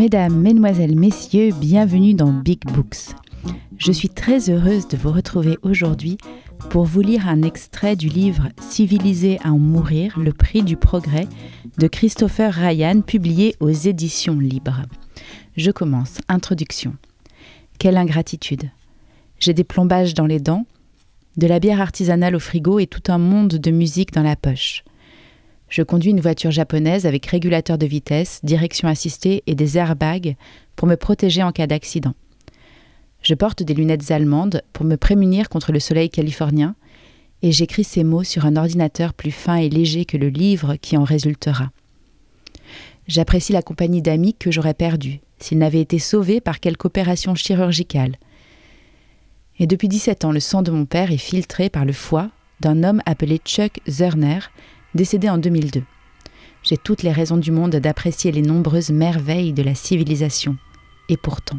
Mesdames, Mesdemoiselles, Messieurs, bienvenue dans Big Books. Je suis très heureuse de vous retrouver aujourd'hui pour vous lire un extrait du livre Civilisé à en mourir, le prix du progrès de Christopher Ryan, publié aux éditions libres. Je commence. Introduction. Quelle ingratitude. J'ai des plombages dans les dents, de la bière artisanale au frigo et tout un monde de musique dans la poche. Je conduis une voiture japonaise avec régulateur de vitesse, direction assistée et des airbags pour me protéger en cas d'accident. Je porte des lunettes allemandes pour me prémunir contre le soleil californien et j'écris ces mots sur un ordinateur plus fin et léger que le livre qui en résultera. J'apprécie la compagnie d'amis que j'aurais perdus s'ils n'avaient été sauvés par quelque opération chirurgicale. Et depuis 17 ans, le sang de mon père est filtré par le foie d'un homme appelé Chuck Zerner, décédé en 2002. J'ai toutes les raisons du monde d'apprécier les nombreuses merveilles de la civilisation. Et pourtant.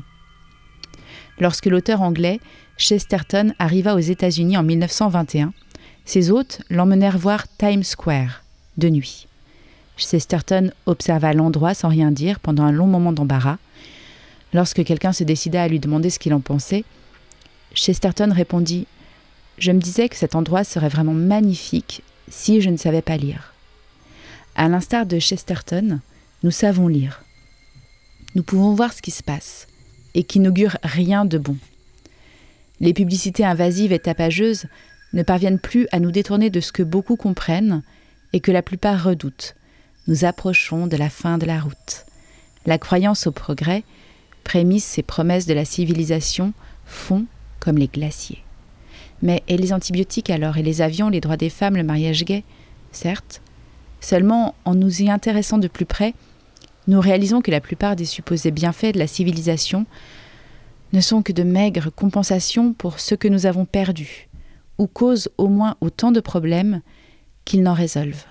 Lorsque l'auteur anglais Chesterton arriva aux États-Unis en 1921, ses hôtes l'emmenèrent voir Times Square, de nuit. Chesterton observa l'endroit sans rien dire pendant un long moment d'embarras. Lorsque quelqu'un se décida à lui demander ce qu'il en pensait, Chesterton répondit Je me disais que cet endroit serait vraiment magnifique si je ne savais pas lire. À l'instar de Chesterton, nous savons lire. Nous pouvons voir ce qui se passe et qui n'augure rien de bon. Les publicités invasives et tapageuses ne parviennent plus à nous détourner de ce que beaucoup comprennent et que la plupart redoutent. Nous approchons de la fin de la route. La croyance au progrès, prémisse et promesses de la civilisation, font comme les glaciers. Mais et les antibiotiques alors, et les avions, les droits des femmes, le mariage gay? Certes. Seulement, en nous y intéressant de plus près, nous réalisons que la plupart des supposés bienfaits de la civilisation ne sont que de maigres compensations pour ce que nous avons perdu, ou causent au moins autant de problèmes qu'ils n'en résolvent.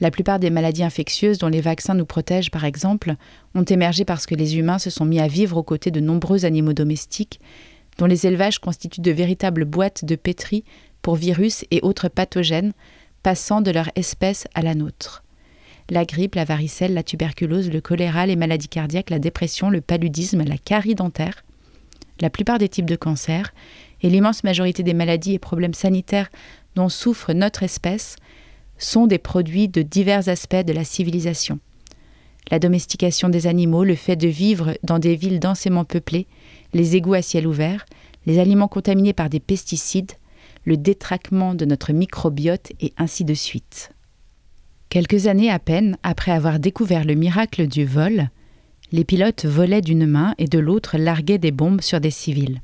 La plupart des maladies infectieuses dont les vaccins nous protègent, par exemple, ont émergé parce que les humains se sont mis à vivre aux côtés de nombreux animaux domestiques dont les élevages constituent de véritables boîtes de pétri pour virus et autres pathogènes passant de leur espèce à la nôtre. La grippe, la varicelle, la tuberculose, le choléra, les maladies cardiaques, la dépression, le paludisme, la carie dentaire, la plupart des types de cancers et l'immense majorité des maladies et problèmes sanitaires dont souffre notre espèce sont des produits de divers aspects de la civilisation. La domestication des animaux, le fait de vivre dans des villes densément peuplées, les égouts à ciel ouvert, les aliments contaminés par des pesticides, le détraquement de notre microbiote et ainsi de suite. Quelques années à peine après avoir découvert le miracle du vol, les pilotes volaient d'une main et de l'autre larguaient des bombes sur des civils.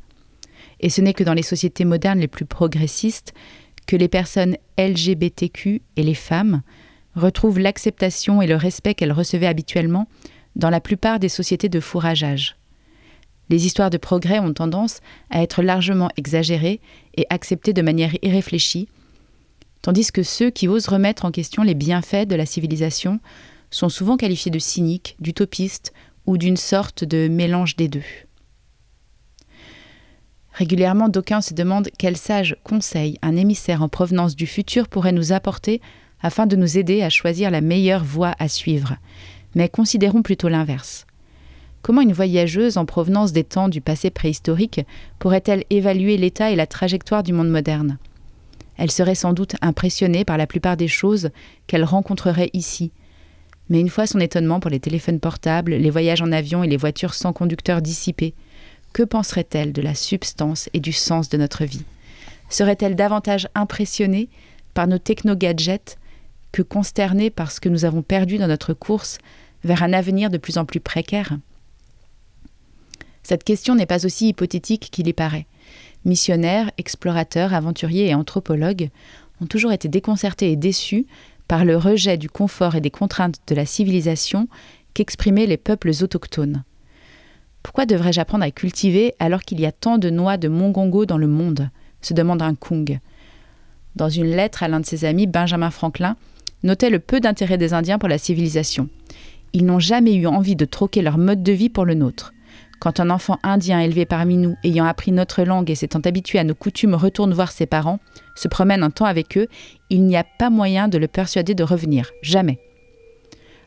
Et ce n'est que dans les sociétés modernes les plus progressistes que les personnes LGBTQ et les femmes retrouvent l'acceptation et le respect qu'elles recevaient habituellement dans la plupart des sociétés de fourrageage. Les histoires de progrès ont tendance à être largement exagérées et acceptées de manière irréfléchie, tandis que ceux qui osent remettre en question les bienfaits de la civilisation sont souvent qualifiés de cyniques, d'utopistes ou d'une sorte de mélange des deux. Régulièrement, d'aucuns se demandent quel sage conseil un émissaire en provenance du futur pourrait nous apporter afin de nous aider à choisir la meilleure voie à suivre. Mais considérons plutôt l'inverse. Comment une voyageuse en provenance des temps du passé préhistorique pourrait-elle évaluer l'état et la trajectoire du monde moderne? Elle serait sans doute impressionnée par la plupart des choses qu'elle rencontrerait ici. Mais une fois son étonnement pour les téléphones portables, les voyages en avion et les voitures sans conducteur dissipés, que penserait-elle de la substance et du sens de notre vie? Serait-elle davantage impressionnée par nos techno-gadgets que consternée par ce que nous avons perdu dans notre course vers un avenir de plus en plus précaire? Cette question n'est pas aussi hypothétique qu'il y paraît. Missionnaires, explorateurs, aventuriers et anthropologues ont toujours été déconcertés et déçus par le rejet du confort et des contraintes de la civilisation qu'exprimaient les peuples autochtones. Pourquoi devrais-je apprendre à cultiver alors qu'il y a tant de noix de mongongo dans le monde? se demande un Kung. Dans une lettre à l'un de ses amis, Benjamin Franklin notait le peu d'intérêt des Indiens pour la civilisation. Ils n'ont jamais eu envie de troquer leur mode de vie pour le nôtre. Quand un enfant indien élevé parmi nous, ayant appris notre langue et s'étant habitué à nos coutumes, retourne voir ses parents, se promène un temps avec eux, il n'y a pas moyen de le persuader de revenir. Jamais.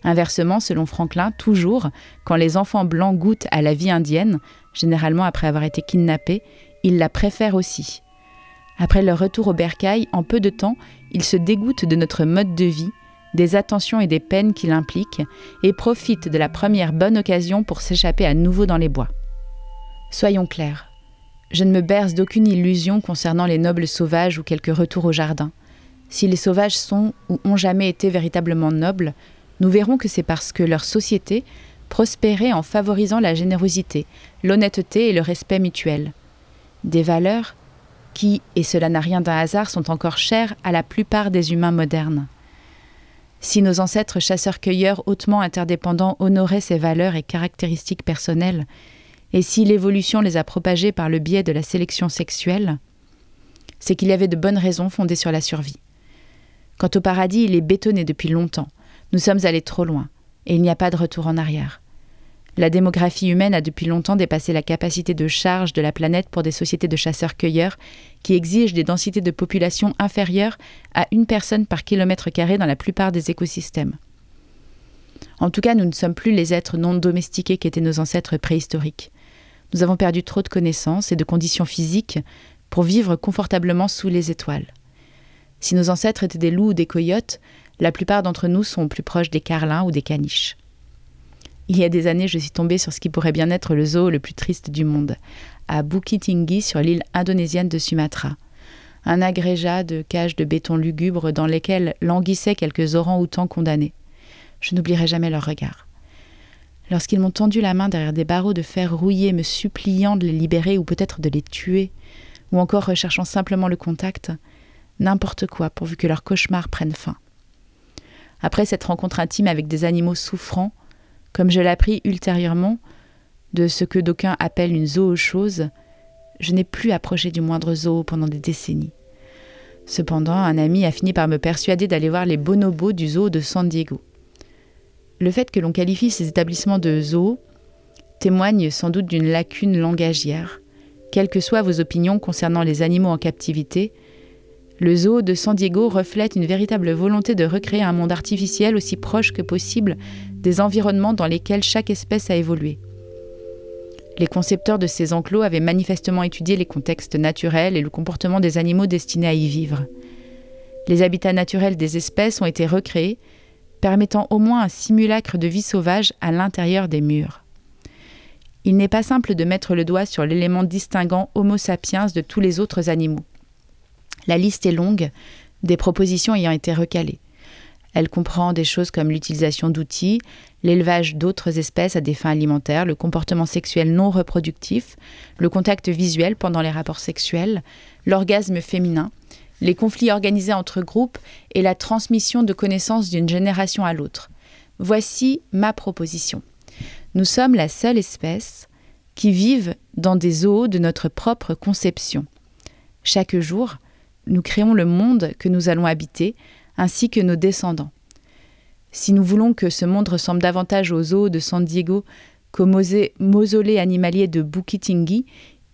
Inversement, selon Franklin, toujours, quand les enfants blancs goûtent à la vie indienne, généralement après avoir été kidnappés, ils la préfèrent aussi. Après leur retour au bercail, en peu de temps, ils se dégoûtent de notre mode de vie, des attentions et des peines qu'il implique, et profitent de la première bonne occasion pour s'échapper à nouveau dans les bois. Soyons clairs, je ne me berce d'aucune illusion concernant les nobles sauvages ou quelques retours au jardin. Si les sauvages sont ou ont jamais été véritablement nobles, nous verrons que c'est parce que leur société prospérait en favorisant la générosité, l'honnêteté et le respect mutuel. Des valeurs qui, et cela n'a rien d'un hasard, sont encore chères à la plupart des humains modernes. Si nos ancêtres chasseurs-cueilleurs hautement interdépendants honoraient ces valeurs et caractéristiques personnelles, et si l'évolution les a propagées par le biais de la sélection sexuelle, c'est qu'il y avait de bonnes raisons fondées sur la survie. Quant au paradis, il est bétonné depuis longtemps. Nous sommes allés trop loin, et il n'y a pas de retour en arrière. La démographie humaine a depuis longtemps dépassé la capacité de charge de la planète pour des sociétés de chasseurs-cueilleurs qui exigent des densités de population inférieures à une personne par kilomètre carré dans la plupart des écosystèmes. En tout cas, nous ne sommes plus les êtres non domestiqués qu'étaient nos ancêtres préhistoriques. Nous avons perdu trop de connaissances et de conditions physiques pour vivre confortablement sous les étoiles. Si nos ancêtres étaient des loups ou des coyotes, la plupart d'entre nous sont plus proches des carlins ou des caniches. Il y a des années, je suis tombée sur ce qui pourrait bien être le zoo le plus triste du monde, à Bukit Tinggi sur l'île indonésienne de Sumatra. Un agrégat de cages de béton lugubre dans lesquelles languissaient quelques orangs-outans condamnés. Je n'oublierai jamais leur regard. Lorsqu'ils m'ont tendu la main derrière des barreaux de fer rouillés, me suppliant de les libérer ou peut-être de les tuer, ou encore recherchant simplement le contact, n'importe quoi pourvu que leur cauchemar prenne fin. Après cette rencontre intime avec des animaux souffrants, comme je l'appris ultérieurement de ce que d'aucuns appellent une zoocose, je n'ai plus approché du moindre zoo pendant des décennies. Cependant, un ami a fini par me persuader d'aller voir les bonobos du zoo de San Diego. Le fait que l'on qualifie ces établissements de zoo témoigne sans doute d'une lacune langagière. Quelles que soient vos opinions concernant les animaux en captivité, le zoo de San Diego reflète une véritable volonté de recréer un monde artificiel aussi proche que possible des environnements dans lesquels chaque espèce a évolué. Les concepteurs de ces enclos avaient manifestement étudié les contextes naturels et le comportement des animaux destinés à y vivre. Les habitats naturels des espèces ont été recréés, permettant au moins un simulacre de vie sauvage à l'intérieur des murs. Il n'est pas simple de mettre le doigt sur l'élément distinguant Homo sapiens de tous les autres animaux. La liste est longue, des propositions ayant été recalées. Elle comprend des choses comme l'utilisation d'outils, l'élevage d'autres espèces à des fins alimentaires, le comportement sexuel non reproductif, le contact visuel pendant les rapports sexuels, l'orgasme féminin, les conflits organisés entre groupes et la transmission de connaissances d'une génération à l'autre. Voici ma proposition. Nous sommes la seule espèce qui vive dans des zoos de notre propre conception. Chaque jour, nous créons le monde que nous allons habiter, ainsi que nos descendants. Si nous voulons que ce monde ressemble davantage aux zoos de San Diego qu'au mausolée animalier de Bukitingi,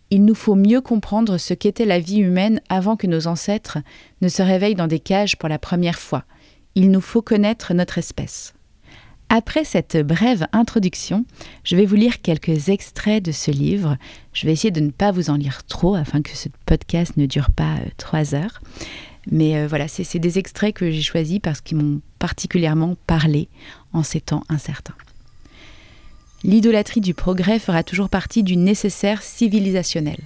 il nous faut mieux comprendre ce qu'était la vie humaine avant que nos ancêtres ne se réveillent dans des cages pour la première fois. Il nous faut connaître notre espèce. Après cette brève introduction, je vais vous lire quelques extraits de ce livre. Je vais essayer de ne pas vous en lire trop afin que ce podcast ne dure pas euh, trois heures. Mais euh, voilà, c'est des extraits que j'ai choisis parce qu'ils m'ont particulièrement parlé en ces temps incertains. L'idolâtrie du progrès fera toujours partie du nécessaire civilisationnel.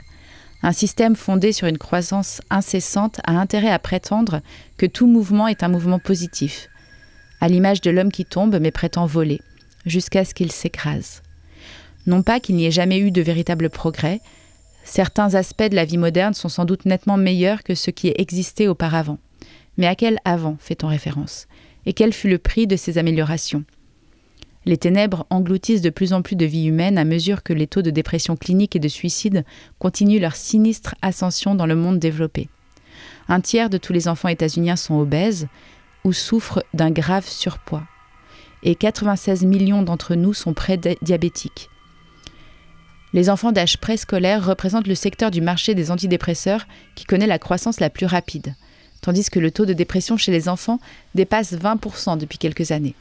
Un système fondé sur une croissance incessante a intérêt à prétendre que tout mouvement est un mouvement positif, à l'image de l'homme qui tombe mais prétend voler, jusqu'à ce qu'il s'écrase. Non pas qu'il n'y ait jamais eu de véritable progrès, certains aspects de la vie moderne sont sans doute nettement meilleurs que ce qui existait auparavant. Mais à quel avant fait-on référence? Et quel fut le prix de ces améliorations? Les ténèbres engloutissent de plus en plus de vies humaines à mesure que les taux de dépression clinique et de suicide continuent leur sinistre ascension dans le monde développé. Un tiers de tous les enfants états-uniens sont obèses, ou souffrent d'un grave surpoids. Et 96 millions d'entre nous sont pré-diabétiques. Les enfants d'âge préscolaire représentent le secteur du marché des antidépresseurs qui connaît la croissance la plus rapide, tandis que le taux de dépression chez les enfants dépasse 20% depuis quelques années.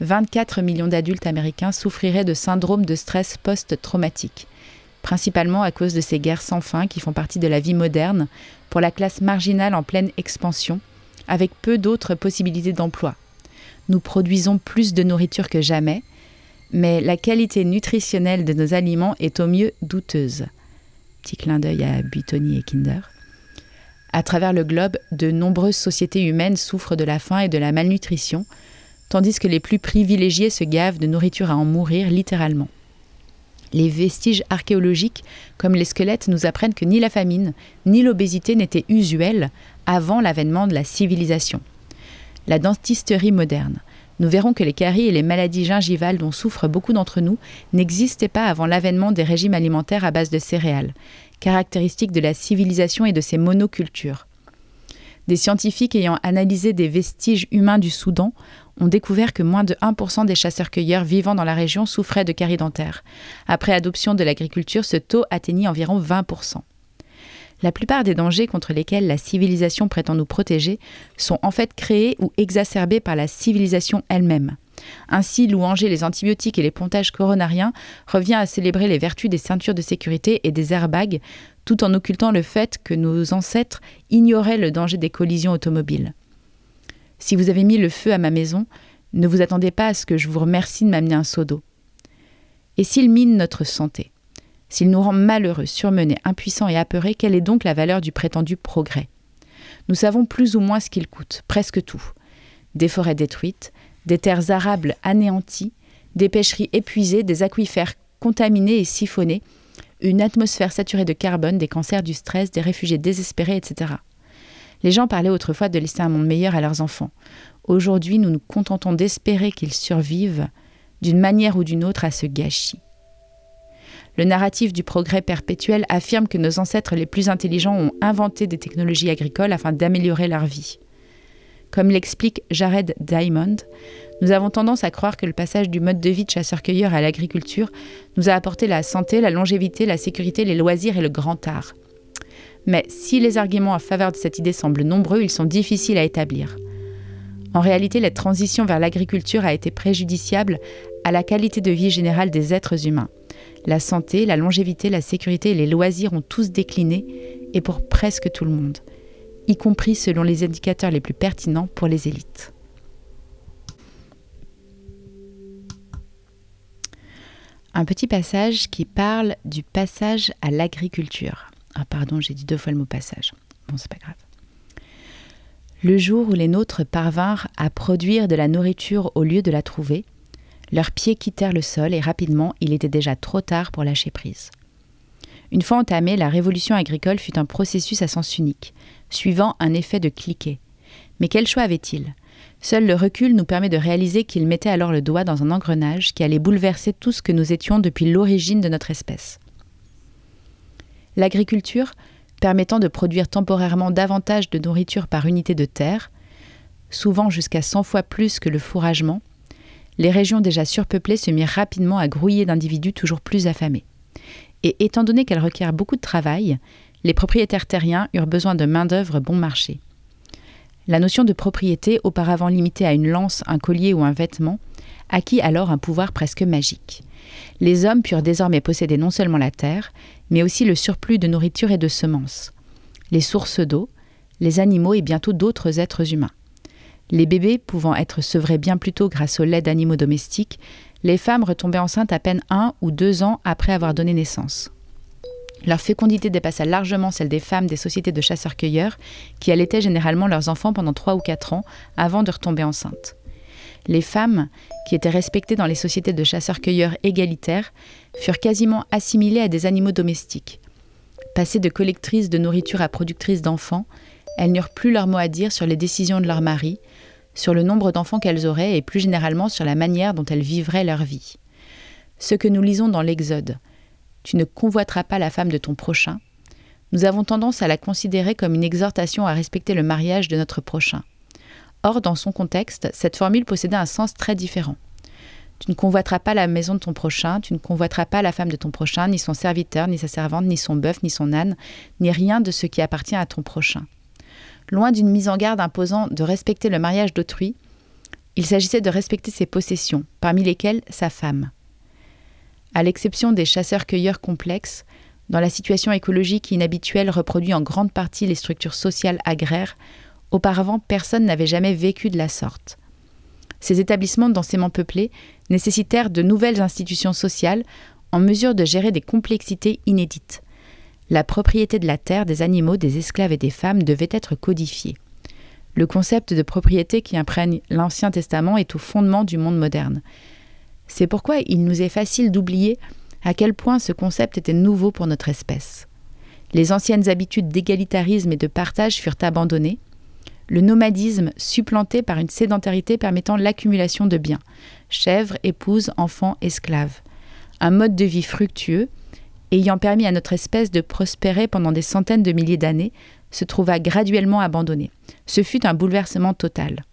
24 millions d'adultes américains souffriraient de syndrome de stress post-traumatique, principalement à cause de ces guerres sans fin qui font partie de la vie moderne pour la classe marginale en pleine expansion, avec peu d'autres possibilités d'emploi. Nous produisons plus de nourriture que jamais, mais la qualité nutritionnelle de nos aliments est au mieux douteuse. Petit clin d'œil à Buitoni et Kinder. À travers le globe, de nombreuses sociétés humaines souffrent de la faim et de la malnutrition, tandis que les plus privilégiés se gavent de nourriture à en mourir littéralement. Les vestiges archéologiques, comme les squelettes, nous apprennent que ni la famine, ni l'obésité n'étaient usuelles avant l'avènement de la civilisation. La dentisterie moderne. Nous verrons que les caries et les maladies gingivales dont souffrent beaucoup d'entre nous n'existaient pas avant l'avènement des régimes alimentaires à base de céréales, caractéristiques de la civilisation et de ses monocultures. Des scientifiques ayant analysé des vestiges humains du Soudan ont découvert que moins de 1% des chasseurs-cueilleurs vivant dans la région souffraient de caries dentaires. Après adoption de l'agriculture, ce taux atteignit environ 20%. La plupart des dangers contre lesquels la civilisation prétend nous protéger sont en fait créés ou exacerbés par la civilisation elle-même. Ainsi, louanger les antibiotiques et les pontages coronariens revient à célébrer les vertus des ceintures de sécurité et des airbags, tout en occultant le fait que nos ancêtres ignoraient le danger des collisions automobiles. Si vous avez mis le feu à ma maison, ne vous attendez pas à ce que je vous remercie de m'amener un seau d'eau. Et s'il mine notre santé, s'il nous rend malheureux, surmenés, impuissants et apeurés, quelle est donc la valeur du prétendu progrès? Nous savons plus ou moins ce qu'il coûte, presque tout. Des forêts détruites, des terres arables anéanties, des pêcheries épuisées, des aquifères contaminés et siphonnés, une atmosphère saturée de carbone, des cancers du stress, des réfugiés désespérés, etc. Les gens parlaient autrefois de laisser un monde meilleur à leurs enfants. Aujourd'hui, nous nous contentons d'espérer qu'ils survivent d'une manière ou d'une autre à ce gâchis. Le narratif du progrès perpétuel affirme que nos ancêtres les plus intelligents ont inventé des technologies agricoles afin d'améliorer leur vie. Comme l'explique Jared Diamond, nous avons tendance à croire que le passage du mode de vie de chasseur-cueilleur à l'agriculture nous a apporté la santé, la longévité, la sécurité, les loisirs et le grand art. Mais si les arguments en faveur de cette idée semblent nombreux, ils sont difficiles à établir. En réalité, la transition vers l'agriculture a été préjudiciable à la qualité de vie générale des êtres humains. La santé, la longévité, la sécurité et les loisirs ont tous décliné, et pour presque tout le monde, y compris selon les indicateurs les plus pertinents pour les élites. Un petit passage qui parle du passage à l'agriculture. Ah pardon, j'ai dit deux fois le mot passage. Bon, c'est pas grave. Le jour où les nôtres parvinrent à produire de la nourriture au lieu de la trouver, leurs pieds quittèrent le sol et rapidement il était déjà trop tard pour lâcher prise. Une fois entamée, la révolution agricole fut un processus à sens unique, suivant un effet de cliquet. Mais quel choix avait-il? Seul le recul nous permet de réaliser qu'il mettait alors le doigt dans un engrenage qui allait bouleverser tout ce que nous étions depuis l'origine de notre espèce. L'agriculture, permettant de produire temporairement davantage de nourriture par unité de terre, souvent jusqu'à 100 fois plus que le fourragement, les régions déjà surpeuplées se mirent rapidement à grouiller d'individus toujours plus affamés. Et étant donné qu'elles requièrent beaucoup de travail, les propriétaires terriens eurent besoin de main-d'œuvre bon marché. La notion de propriété, auparavant limitée à une lance, un collier ou un vêtement, acquit alors un pouvoir presque magique. Les hommes purent désormais posséder non seulement la terre, mais aussi le surplus de nourriture et de semences, les sources d'eau, les animaux et bientôt d'autres êtres humains. Les bébés pouvant être sevrés bien plus tôt grâce au lait d'animaux domestiques, les femmes retombaient enceintes à peine un ou deux ans après avoir donné naissance. Leur fécondité dépassa largement celle des femmes des sociétés de chasseurs-cueilleurs, qui allaitaient généralement leurs enfants pendant trois ou quatre ans avant de retomber enceintes. Les femmes, qui étaient respectées dans les sociétés de chasseurs-cueilleurs égalitaires, furent quasiment assimilées à des animaux domestiques. Passées de collectrices de nourriture à productrices d'enfants, elles n'eurent plus leur mot à dire sur les décisions de leur mari, sur le nombre d'enfants qu'elles auraient et plus généralement sur la manière dont elles vivraient leur vie. Ce que nous lisons dans l'Exode, Tu ne convoiteras pas la femme de ton prochain, nous avons tendance à la considérer comme une exhortation à respecter le mariage de notre prochain. Or, dans son contexte, cette formule possédait un sens très différent. Tu ne convoiteras pas la maison de ton prochain, tu ne convoiteras pas la femme de ton prochain, ni son serviteur, ni sa servante, ni son bœuf, ni son âne, ni rien de ce qui appartient à ton prochain. Loin d'une mise en garde imposant de respecter le mariage d'autrui, Il s'agissait de respecter ses possessions, parmi lesquelles sa femme. À l'exception des chasseurs-cueilleurs complexes, dans la situation écologique inhabituelle reproduit en grande partie les structures sociales agraires, auparavant personne n'avait jamais vécu de la sorte. Ces établissements densément peuplés nécessitèrent de nouvelles institutions sociales en mesure de gérer des complexités inédites. La propriété de la terre, des animaux, des esclaves et des femmes devait être codifiée. Le concept de propriété qui imprègne l'Ancien Testament est au fondement du monde moderne. C'est pourquoi il nous est facile d'oublier à quel point ce concept était nouveau pour notre espèce. Les anciennes habitudes d'égalitarisme et de partage furent abandonnées, le nomadisme supplanté par une sédentarité permettant l'accumulation de biens, chèvres, épouses, enfants, esclaves. Un mode de vie fructueux, ayant permis à notre espèce de prospérer pendant des centaines de milliers d'années, se trouva graduellement abandonné. Ce fut un bouleversement total.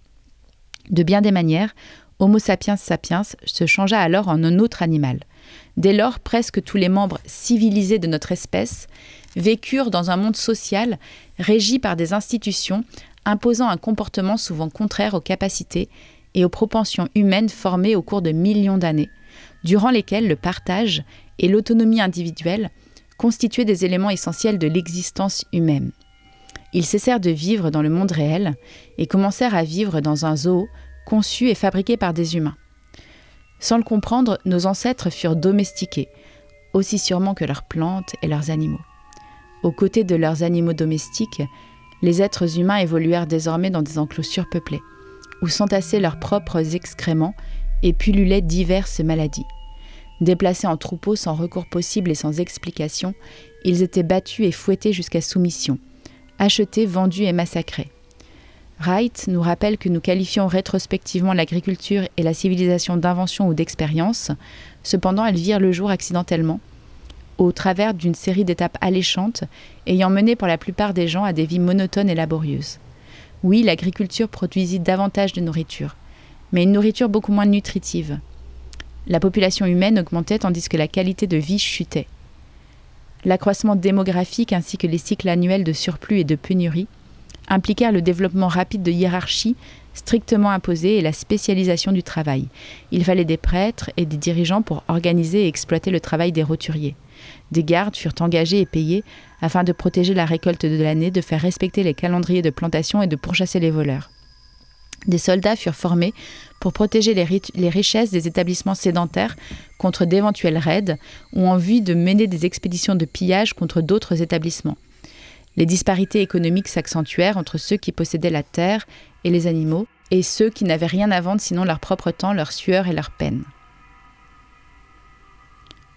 De bien des manières, Homo sapiens sapiens se changea alors en un autre animal. Dès lors, presque tous les membres civilisés de notre espèce vécurent dans un monde social régi par des institutions imposant un comportement souvent contraire aux capacités et aux propensions humaines formées au cours de millions d'années, durant lesquelles le partage et l'autonomie individuelle constituaient des éléments essentiels de l'existence humaine. Ils cessèrent de vivre dans le monde réel et commencèrent à vivre dans un zoo conçu et fabriqué par des humains. Sans le comprendre, nos ancêtres furent domestiqués, aussi sûrement que leurs plantes et leurs animaux. Aux côtés de leurs animaux domestiques, les êtres humains évoluèrent désormais dans des enclos surpeuplés, où s'entassaient leurs propres excréments et pullulaient diverses maladies. Déplacés en troupeaux sans recours possible et sans explication, ils étaient battus et fouettés jusqu'à soumission, achetés, vendus et massacrés. Wright nous rappelle que nous qualifions rétrospectivement l'agriculture et la civilisation d'invention ou d'expérience, cependant elles virent le jour accidentellement, au travers d'une série d'étapes alléchantes, ayant mené pour la plupart des gens à des vies monotones et laborieuses. Oui, l'agriculture produisit davantage de nourriture, mais une nourriture beaucoup moins nutritive. La population humaine augmentait tandis que la qualité de vie chutait. L'accroissement démographique ainsi que les cycles annuels de surplus et de pénurie impliquèrent le développement rapide de hiérarchies strictement imposées et la spécialisation du travail. Il fallait des prêtres et des dirigeants pour organiser et exploiter le travail des roturiers. Des gardes furent engagés et payés afin de protéger la récolte de l'année, de faire respecter les calendriers de plantation et de pourchasser les voleurs. Des soldats furent formés pour protéger les, richesses des établissements sédentaires contre d'éventuels raids ou en vue de mener des expéditions de pillage contre d'autres établissements. Les disparités économiques s'accentuèrent entre ceux qui possédaient la terre et les animaux et ceux qui n'avaient rien à vendre sinon leur propre temps, leur sueur et leur peine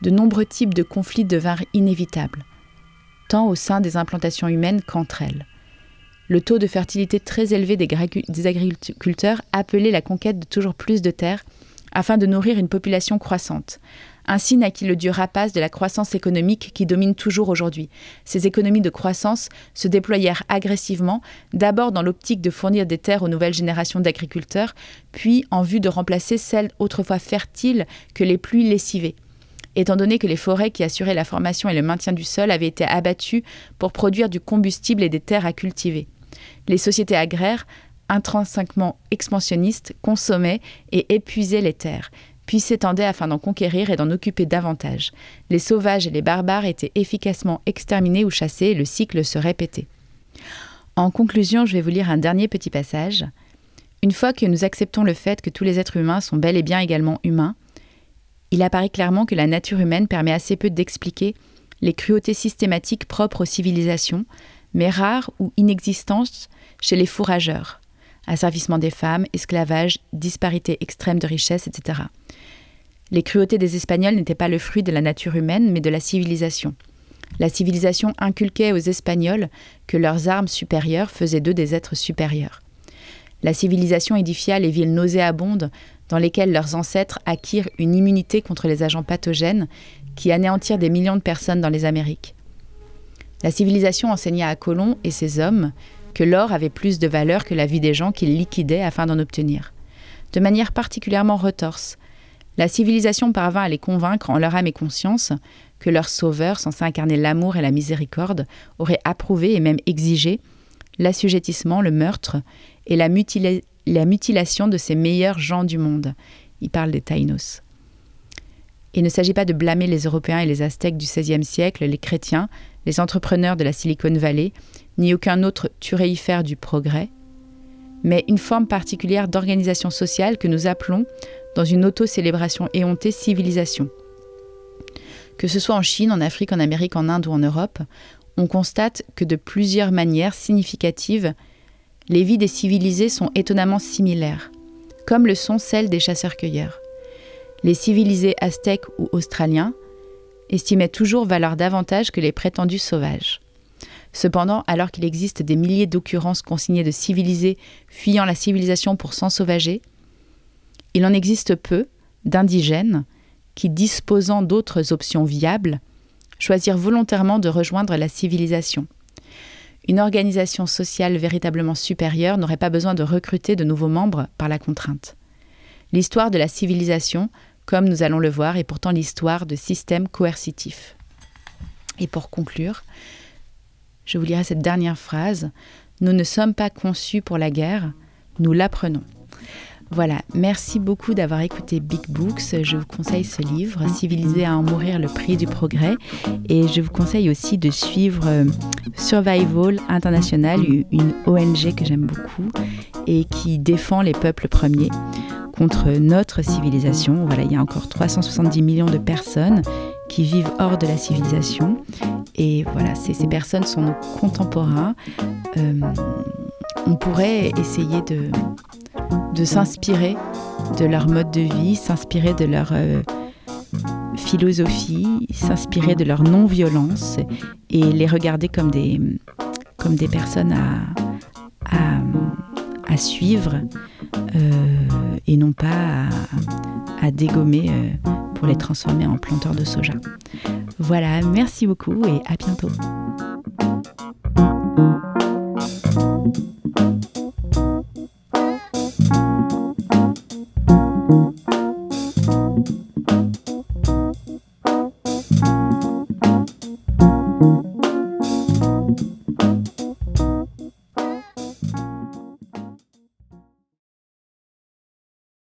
de nombreux types de conflits devinrent inévitables, tant au sein des implantations humaines qu'entre elles. Le taux de fertilité très élevé des, agriculteurs appelait la conquête de toujours plus de terres afin de nourrir une population croissante. Ainsi naquit le dieu rapace de la croissance économique qui domine toujours aujourd'hui. Ces économies de croissance se déployèrent agressivement, d'abord dans l'optique de fournir des terres aux nouvelles générations d'agriculteurs, puis en vue de remplacer celles autrefois fertiles que les pluies lessivaient étant donné que les forêts qui assuraient la formation et le maintien du sol avaient été abattues pour produire du combustible et des terres à cultiver. Les sociétés agraires, intrinsèquement expansionnistes, consommaient et épuisaient les terres, puis s'étendaient afin d'en conquérir et d'en occuper davantage. Les sauvages et les barbares étaient efficacement exterminés ou chassés et le cycle se répétait. En conclusion, je vais vous lire un dernier petit passage. Une fois que nous acceptons le fait que tous les êtres humains sont bel et bien également humains, il apparaît clairement que la nature humaine permet assez peu d'expliquer les cruautés systématiques propres aux civilisations, mais rares ou inexistantes chez les fourrageurs. Asservissement des femmes, esclavage, disparité extrême de richesse, etc. Les cruautés des Espagnols n'étaient pas le fruit de la nature humaine, mais de la civilisation. La civilisation inculquait aux Espagnols que leurs armes supérieures faisaient d'eux des êtres supérieurs. La civilisation édifia les villes nauséabondes dans lesquelles leurs ancêtres acquirent une immunité contre les agents pathogènes qui anéantirent des millions de personnes dans les Amériques. La civilisation enseigna à Colomb et ses hommes que l'or avait plus de valeur que la vie des gens qu'ils liquidaient afin d'en obtenir. De manière particulièrement retorse, la civilisation parvint à les convaincre en leur âme et conscience que leur sauveur, censé incarner l'amour et la miséricorde, aurait approuvé et même exigé l'assujettissement, le meurtre et la la mutilation de ces meilleurs gens du monde. Il parle des Taïnos. Il ne s'agit pas de blâmer les Européens et les Aztèques du XVIe siècle, les chrétiens, les entrepreneurs de la Silicon Valley, ni aucun autre turéifère du progrès, mais une forme particulière d'organisation sociale que nous appelons, dans une auto-célébration éhontée, civilisation. Que ce soit en Chine, en Afrique, en Amérique, en Inde ou en Europe, on constate que de plusieurs manières significatives, les vies des civilisés sont étonnamment similaires, comme le sont celles des chasseurs-cueilleurs. Les civilisés aztèques ou australiens estimaient toujours valoir davantage que les prétendus sauvages. Cependant, alors qu'il existe des milliers d'occurrences consignées de civilisés fuyant la civilisation pour s'ensauvager, il en existe peu d'indigènes qui, disposant d'autres options viables, choisirent volontairement de rejoindre la civilisation. Une organisation sociale véritablement supérieure n'aurait pas besoin de recruter de nouveaux membres par la contrainte. L'histoire de la civilisation, comme nous allons le voir, est pourtant l'histoire de systèmes coercitifs. Et pour conclure, je vous lirai cette dernière phrase. Nous ne sommes pas conçus pour la guerre, nous l'apprenons. Voilà, merci beaucoup d'avoir écouté Big Books. Je vous conseille ce livre, Civilisé à en mourir, le prix du progrès. Et je vous conseille aussi de suivre euh, Survival International, une ONG que j'aime beaucoup et qui défend les peuples premiers contre notre civilisation. Voilà, il y a encore 370 millions de personnes qui vivent hors de la civilisation. Et voilà, ces, personnes sont nos contemporains. Euh, on pourrait essayer de de s'inspirer de leur mode de vie, s'inspirer de leur euh, philosophie, s'inspirer de leur non-violence et les regarder comme des, comme des personnes à, à, suivre euh, et non pas à, dégommer les transformer en planteurs de soja. Voilà, merci beaucoup et à bientôt.